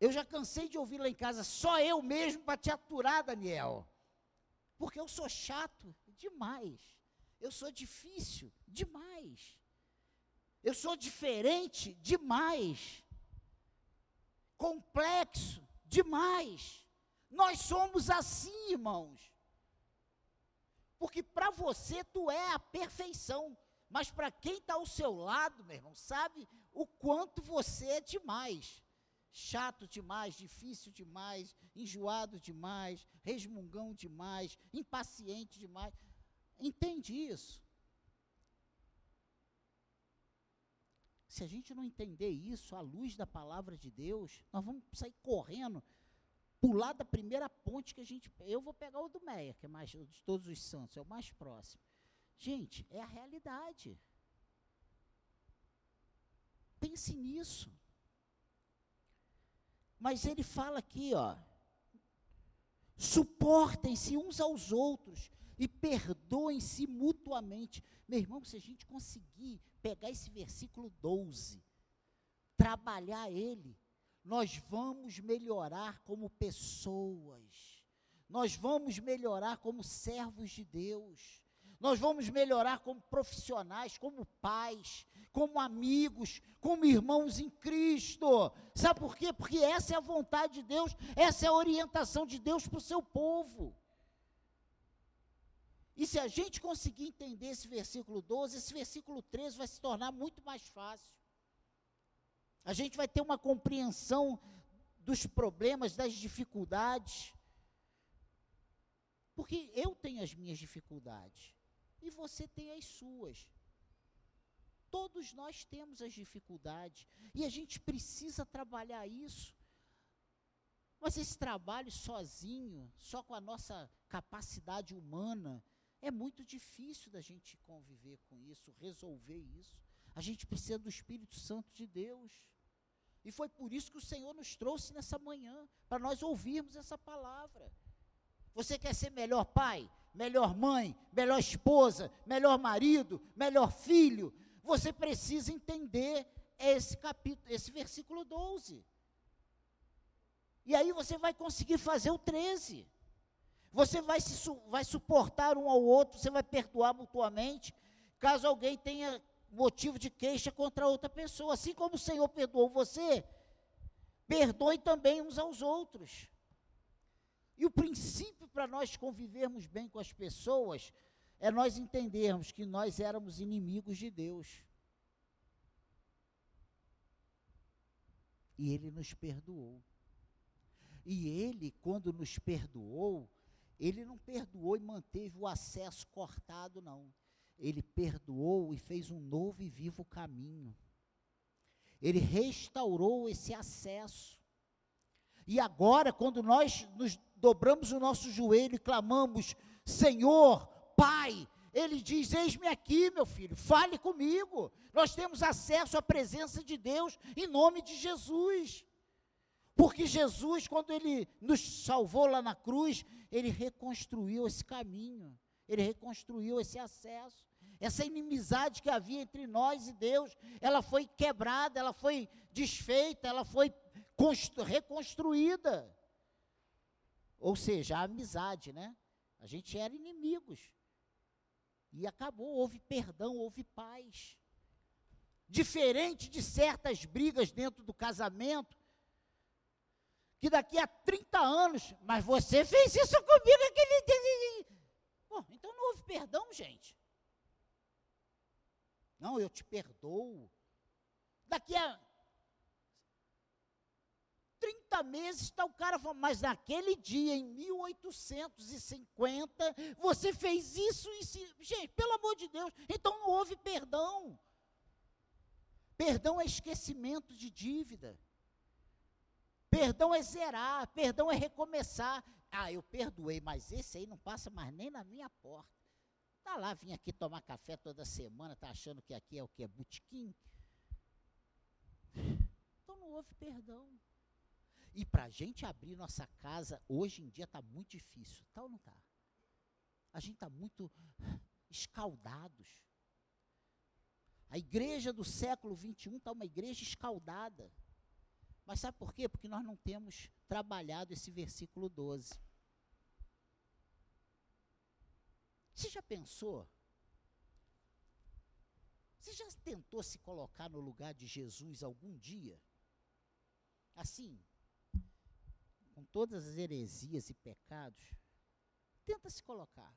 Eu já cansei de ouvir lá em casa, só eu mesmo para te aturar, Daniel. Porque eu sou chato demais. Eu sou difícil demais. Eu sou diferente demais. Complexo demais. Nós somos assim, irmãos. Porque para você tu é a perfeição, mas para quem está ao seu lado, meu irmão, sabe o quanto você é demais chato demais, difícil demais, enjoado demais, resmungão demais, impaciente demais. Entende isso? Se a gente não entender isso à luz da palavra de Deus, nós vamos sair correndo, pular da primeira ponte que a gente. Eu vou pegar o do Meia, que é mais de todos os santos, é o mais próximo. Gente, é a realidade. Pense nisso. Mas ele fala aqui, ó, suportem-se uns aos outros e perdoem-se mutuamente. Meu irmão, se a gente conseguir pegar esse versículo 12, trabalhar ele, nós vamos melhorar como pessoas, nós vamos melhorar como servos de Deus, nós vamos melhorar como profissionais, como pais, como amigos, como irmãos em Cristo. Sabe por quê? Porque essa é a vontade de Deus, essa é a orientação de Deus para o seu povo. E se a gente conseguir entender esse versículo 12, esse versículo 13 vai se tornar muito mais fácil. A gente vai ter uma compreensão dos problemas, das dificuldades. Porque eu tenho as minhas dificuldades e você tem as suas. Todos nós temos as dificuldades e a gente precisa trabalhar isso. Mas esse trabalho sozinho, só com a nossa capacidade humana, é muito difícil da gente conviver com isso, resolver isso. A gente precisa do Espírito Santo de Deus. E foi por isso que o Senhor nos trouxe nessa manhã, para nós ouvirmos essa palavra. Você quer ser melhor pai, melhor mãe, melhor esposa, melhor marido, melhor filho? Você precisa entender esse capítulo, esse versículo 12. E aí você vai conseguir fazer o 13. Você vai, se, vai suportar um ao outro, você vai perdoar mutuamente, caso alguém tenha motivo de queixa contra outra pessoa. Assim como o Senhor perdoou você, perdoe também uns aos outros. E o princípio para nós convivermos bem com as pessoas é nós entendermos que nós éramos inimigos de Deus. E Ele nos perdoou. E Ele, quando nos perdoou, Ele não perdoou e manteve o acesso cortado, não. Ele perdoou e fez um novo e vivo caminho. Ele restaurou esse acesso. E agora, quando nós nos dobramos o nosso joelho e clamamos: Senhor, Pai, ele diz: Eis-me aqui, meu filho, fale comigo. Nós temos acesso à presença de Deus em nome de Jesus. Porque Jesus, quando ele nos salvou lá na cruz, ele reconstruiu esse caminho, ele reconstruiu esse acesso. Essa inimizade que havia entre nós e Deus, ela foi quebrada, ela foi desfeita, ela foi reconstruída. Ou seja, a amizade, né? A gente era inimigos. E acabou, houve perdão, houve paz. diferente de certas brigas dentro do casamento, que daqui a 30 anos, mas você fez isso comigo aquele dia. Bom, então não houve perdão, gente. Não, eu te perdoo. Daqui a 30 meses está o cara falando, mas naquele dia, em 1850, você fez isso e isso. Gente, pelo amor de Deus, então não houve perdão. Perdão é esquecimento de dívida. Perdão é zerar, perdão é recomeçar. Ah, eu perdoei, mas esse aí não passa mais nem na minha porta. Tá lá, vim aqui tomar café toda semana, tá achando que aqui é o que é butiquim? Então não houve perdão. E para a gente abrir nossa casa, hoje em dia está muito difícil, tá ou não está? A gente está muito escaldados. A igreja do século 21 está uma igreja escaldada. Mas sabe por quê? Porque nós não temos trabalhado esse versículo 12. Você já pensou? Você já tentou se colocar no lugar de Jesus algum dia? Assim, com todas as heresias e pecados, tenta se colocar.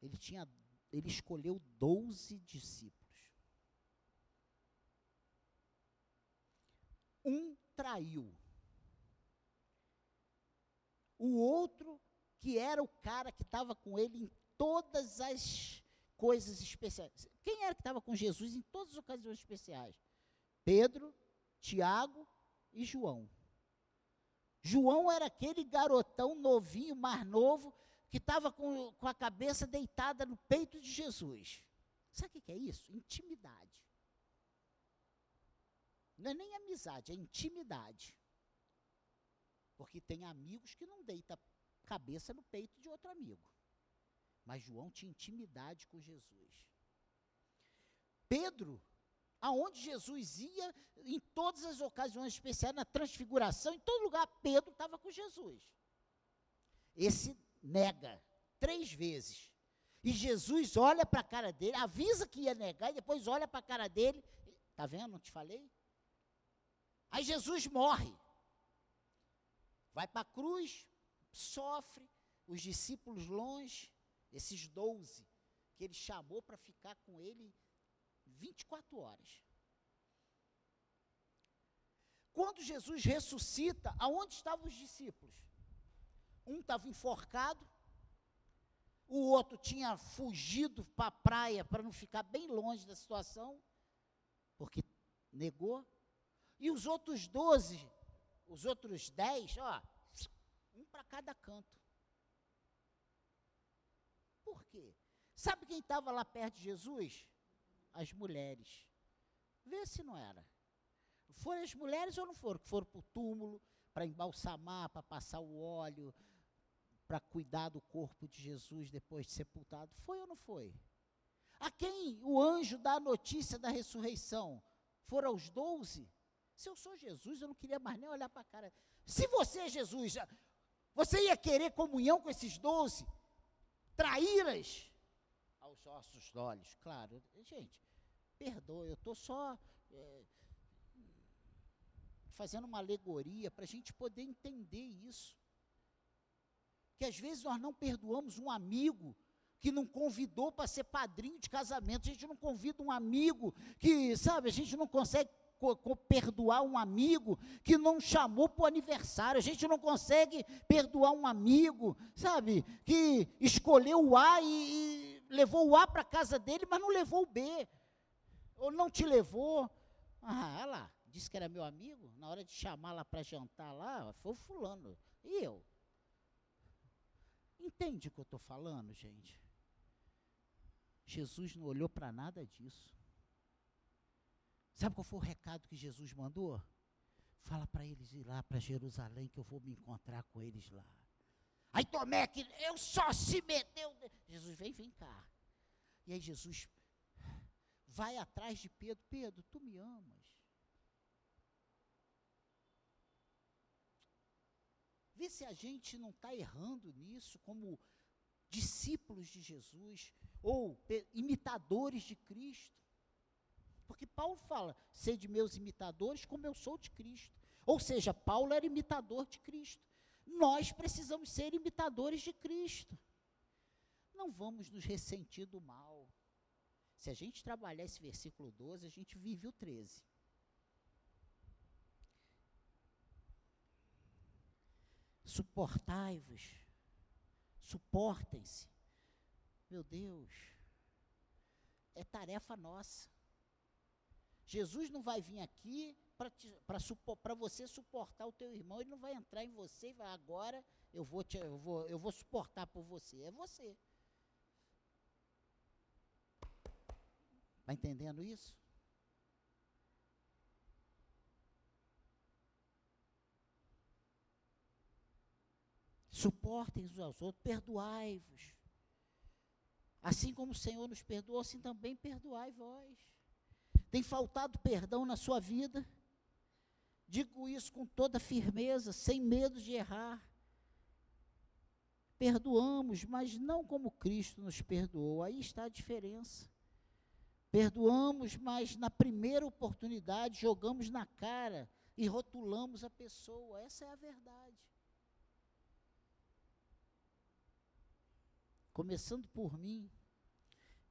Ele tinha, ele escolheu doze discípulos. Um traiu. O outro, que era o cara que estava com ele em todas as coisas especiais. Quem era que estava com Jesus em todas as ocasiões especiais? Pedro, Tiago e João. João era aquele garotão novinho, mais novo, que estava com, com a cabeça deitada no peito de Jesus. Sabe o que é isso? Intimidade. Não é nem amizade, é intimidade. Porque tem amigos que não deitam a cabeça no peito de outro amigo. Mas João tinha intimidade com Jesus. Pedro aonde Jesus ia, em todas as ocasiões especiais, na transfiguração, em todo lugar, Pedro estava com Jesus. Esse nega três vezes. E Jesus olha para a cara dele, avisa que ia negar, e depois olha para a cara dele. Está vendo? Não te falei? Aí Jesus morre. Vai para a cruz, sofre, os discípulos longe, esses doze, que ele chamou para ficar com ele 24 horas. Quando Jesus ressuscita, aonde estavam os discípulos? Um estava enforcado, o outro tinha fugido para a praia para não ficar bem longe da situação, porque negou. E os outros doze, os outros dez, ó, um para cada canto. Por quê? Sabe quem estava lá perto de Jesus? as mulheres. Vê se não era. Foram as mulheres ou não foram? Foram para o túmulo, para embalsamar, para passar o óleo, para cuidar do corpo de Jesus depois de sepultado. Foi ou não foi? A quem o anjo dá a notícia da ressurreição? Foram os doze? Se eu sou Jesus, eu não queria mais nem olhar para a cara. Se você é Jesus, você ia querer comunhão com esses doze? Traíras? aos nossos olhos. Claro, gente, perdoa, eu estou só é, fazendo uma alegoria para a gente poder entender isso. Que às vezes nós não perdoamos um amigo que não convidou para ser padrinho de casamento, a gente não convida um amigo que, sabe, a gente não consegue perdoar um amigo que não chamou para o aniversário. A gente não consegue perdoar um amigo, sabe, que escolheu o A e, e levou o A para casa dele, mas não levou o B. Ou não te levou. Ah, olha lá, disse que era meu amigo. Na hora de chamar lá para jantar lá, foi o fulano. E eu? Entende o que eu estou falando, gente? Jesus não olhou para nada disso. Sabe qual foi o recado que Jesus mandou? Fala para eles ir lá para Jerusalém que eu vou me encontrar com eles lá. Aí Tomé que eu só se meteu. Jesus vem, vem cá. E aí Jesus vai atrás de Pedro. Pedro, tu me amas. Vê se a gente não está errando nisso como discípulos de Jesus ou imitadores de Cristo. Porque Paulo fala: sede meus imitadores, como eu sou de Cristo. Ou seja, Paulo era imitador de Cristo. Nós precisamos ser imitadores de Cristo. Não vamos nos ressentir do mal. Se a gente trabalhar esse versículo 12, a gente vive o 13. Suportai-vos, suportem-se. Meu Deus, é tarefa nossa. Jesus não vai vir aqui para você suportar o teu irmão, ele não vai entrar em você e vai agora eu vou te, eu vou eu vou suportar por você, é você. Está entendendo isso? Suportem uns aos outros, perdoai-vos. Assim como o Senhor nos perdoou, assim também perdoai vós. Tem faltado perdão na sua vida? Digo isso com toda firmeza, sem medo de errar. Perdoamos, mas não como Cristo nos perdoou. Aí está a diferença. Perdoamos, mas na primeira oportunidade jogamos na cara e rotulamos a pessoa. Essa é a verdade. Começando por mim,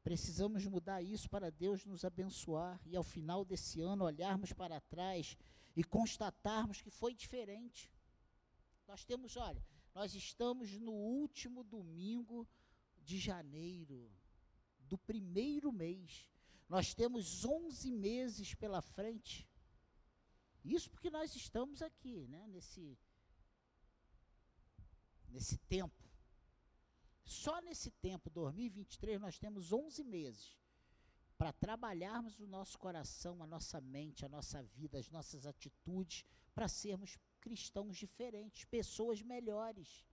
precisamos mudar isso para Deus nos abençoar e ao final desse ano olharmos para trás e constatarmos que foi diferente. Nós temos, olha, nós estamos no último domingo de janeiro, do primeiro mês. Nós temos 11 meses pela frente. Isso porque nós estamos aqui, né, nesse, nesse tempo. Só nesse tempo, 2023, nós temos 11 meses para trabalharmos o nosso coração, a nossa mente, a nossa vida, as nossas atitudes, para sermos cristãos diferentes, pessoas melhores.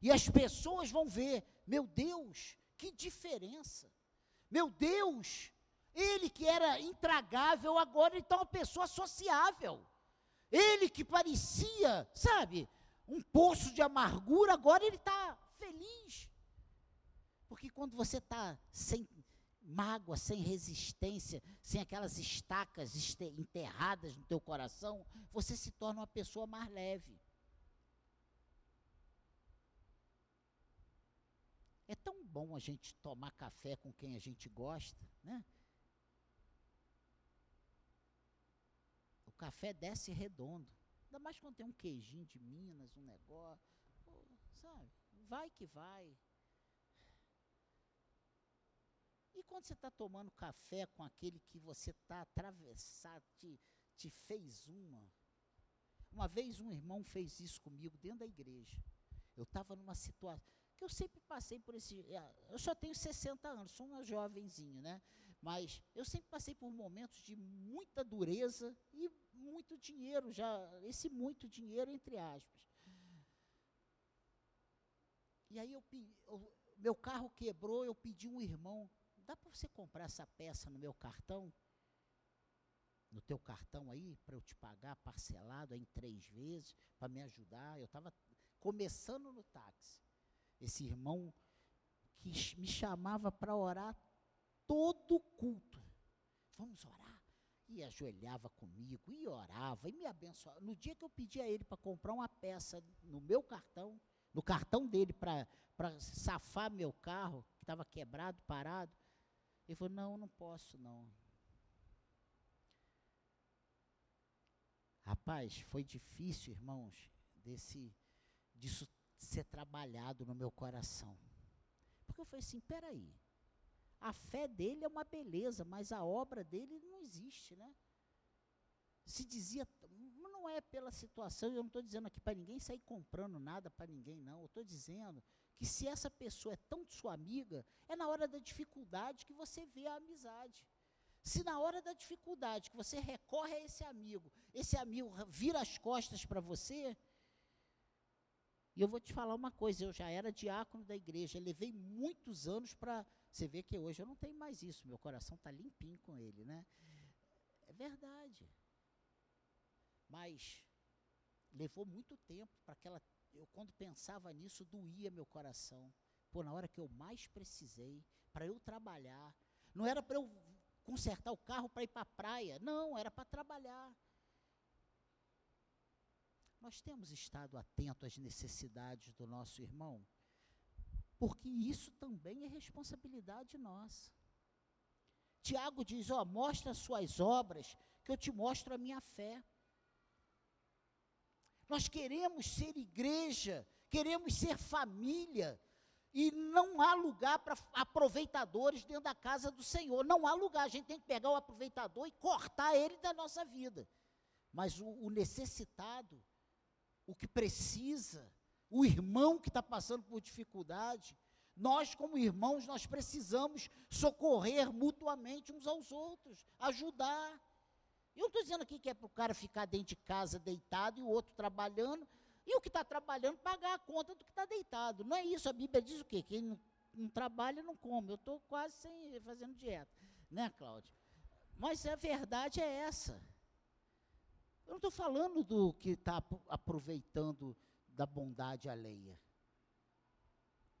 E as pessoas vão ver, meu Deus, que diferença. Meu Deus, ele que era intragável, agora ele está uma pessoa sociável. Ele que parecia, sabe, um poço de amargura, agora ele está feliz. Porque quando você está sem mágoa, sem resistência, sem aquelas estacas enterradas no teu coração, você se torna uma pessoa mais leve. É tão bom a gente tomar café com quem a gente gosta, né? O café desce redondo. Ainda mais quando tem um queijinho de Minas, um negócio, sabe? Vai que vai. E quando você está tomando café com aquele que você está atravessado, te, te fez uma. Uma vez um irmão fez isso comigo dentro da igreja. Eu estava numa situação. Que eu sempre passei por esse. É, eu só tenho 60 anos, sou uma jovenzinha, né? Mas eu sempre passei por momentos de muita dureza e muito dinheiro, já. Esse muito dinheiro, entre aspas. E aí eu, eu meu carro quebrou, eu pedi um irmão dá para você comprar essa peça no meu cartão? No teu cartão aí, para eu te pagar parcelado em três vezes, para me ajudar. Eu estava começando no táxi. Esse irmão que me chamava para orar todo culto. Vamos orar. E ajoelhava comigo, e orava, e me abençoava. No dia que eu pedi a ele para comprar uma peça no meu cartão, no cartão dele para safar meu carro, que estava quebrado, parado, ele falou: Não, não posso, não. Rapaz, foi difícil, irmãos, desse, disso ser trabalhado no meu coração. Porque eu falei assim: peraí, a fé dele é uma beleza, mas a obra dele não existe, né? Se dizia, não é pela situação, eu não estou dizendo aqui para ninguém sair comprando nada para ninguém, não. Eu estou dizendo que se essa pessoa é tão sua amiga, é na hora da dificuldade que você vê a amizade. Se na hora da dificuldade que você recorre a esse amigo, esse amigo vira as costas para você, e eu vou te falar uma coisa, eu já era diácono da igreja, levei muitos anos para. Você vê que hoje eu não tenho mais isso, meu coração está limpinho com ele, né? É verdade. Mas levou muito tempo para aquela eu quando pensava nisso, doía meu coração. Pô, na hora que eu mais precisei, para eu trabalhar, não era para eu consertar o carro para ir para a praia. Não, era para trabalhar. Nós temos estado atentos às necessidades do nosso irmão, porque isso também é responsabilidade nossa. Tiago diz: Ó, mostra as suas obras, que eu te mostro a minha fé. Nós queremos ser igreja, queremos ser família, e não há lugar para aproveitadores dentro da casa do Senhor. Não há lugar. A gente tem que pegar o aproveitador e cortar ele da nossa vida. Mas o, o necessitado, o que precisa, o irmão que está passando por dificuldade, nós, como irmãos, nós precisamos socorrer mutuamente uns aos outros, ajudar. Eu não estou dizendo aqui que é para o cara ficar dentro de casa deitado e o outro trabalhando, e o que está trabalhando pagar a conta do que está deitado. Não é isso. A Bíblia diz o quê? Quem não, não trabalha não come. Eu estou quase sem, fazendo dieta. Né, Cláudia? Mas a verdade é essa. Eu não estou falando do que está aproveitando da bondade alheia.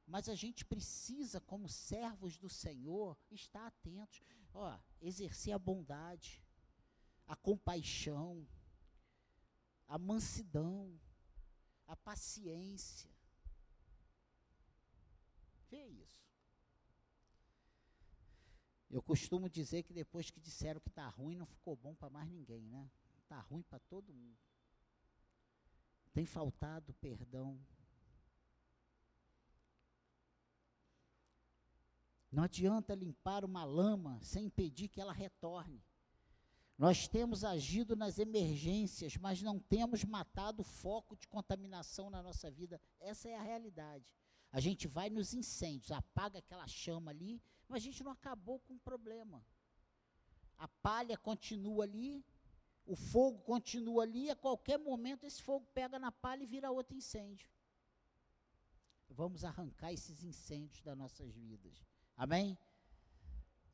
Mas a gente precisa, como servos do Senhor, estar atentos. Ó, exercer a bondade, a compaixão, a mansidão a paciência. Vê isso. Eu costumo dizer que depois que disseram que está ruim, não ficou bom para mais ninguém, né? Está ruim para todo mundo. Tem faltado perdão. Não adianta limpar uma lama sem impedir que ela retorne. Nós temos agido nas emergências, mas não temos matado o foco de contaminação na nossa vida. Essa é a realidade. A gente vai nos incêndios, apaga aquela chama ali, mas a gente não acabou com o problema. A palha continua ali, o fogo continua ali, a qualquer momento esse fogo pega na palha e vira outro incêndio. Vamos arrancar esses incêndios das nossas vidas. Amém?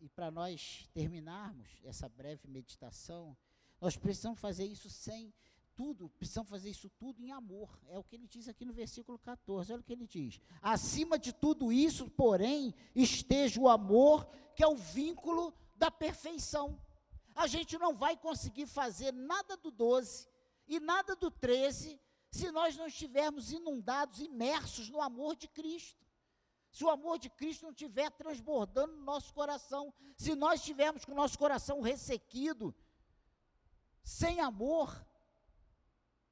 E para nós terminarmos essa breve meditação, nós precisamos fazer isso sem tudo, precisamos fazer isso tudo em amor. É o que ele diz aqui no versículo 14. Olha o que ele diz: Acima de tudo isso, porém, esteja o amor, que é o vínculo da perfeição. A gente não vai conseguir fazer nada do 12 e nada do 13 se nós não estivermos inundados, imersos no amor de Cristo. Se o amor de Cristo não estiver transbordando no nosso coração, se nós estivermos com o nosso coração ressequido, sem amor,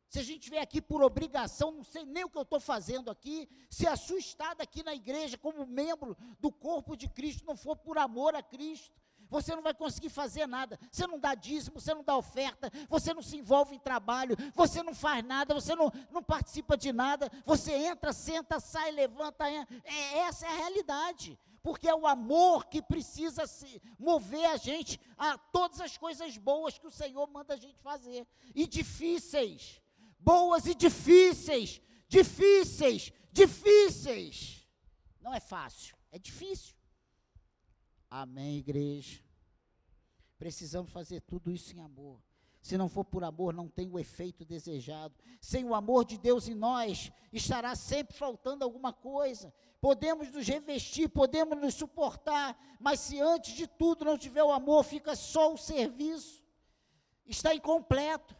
se a gente estiver aqui por obrigação, não sei nem o que eu estou fazendo aqui, se a sua estada aqui na igreja como membro do corpo de Cristo não for por amor a Cristo, você não vai conseguir fazer nada. Você não dá dízimo, você não dá oferta, você não se envolve em trabalho, você não faz nada, você não, não participa de nada. Você entra, senta, sai, levanta. É, essa é a realidade. Porque é o amor que precisa se mover a gente a todas as coisas boas que o Senhor manda a gente fazer. E difíceis. Boas e difíceis. Difíceis. Difíceis. Não é fácil, é difícil. Amém, igreja? Precisamos fazer tudo isso em amor. Se não for por amor, não tem o efeito desejado. Sem o amor de Deus em nós, estará sempre faltando alguma coisa. Podemos nos revestir, podemos nos suportar, mas se antes de tudo não tiver o amor, fica só o serviço. Está incompleto,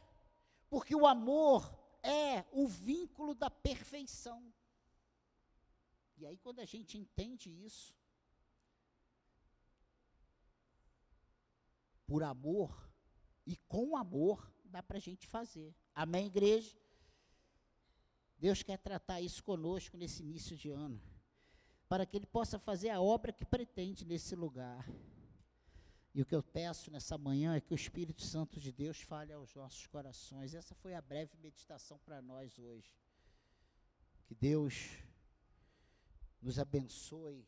porque o amor é o vínculo da perfeição. E aí, quando a gente entende isso, por amor e com amor dá para a gente fazer. Amém, igreja? Deus quer tratar isso conosco nesse início de ano, para que Ele possa fazer a obra que pretende nesse lugar. E o que eu peço nessa manhã é que o Espírito Santo de Deus fale aos nossos corações. Essa foi a breve meditação para nós hoje. Que Deus nos abençoe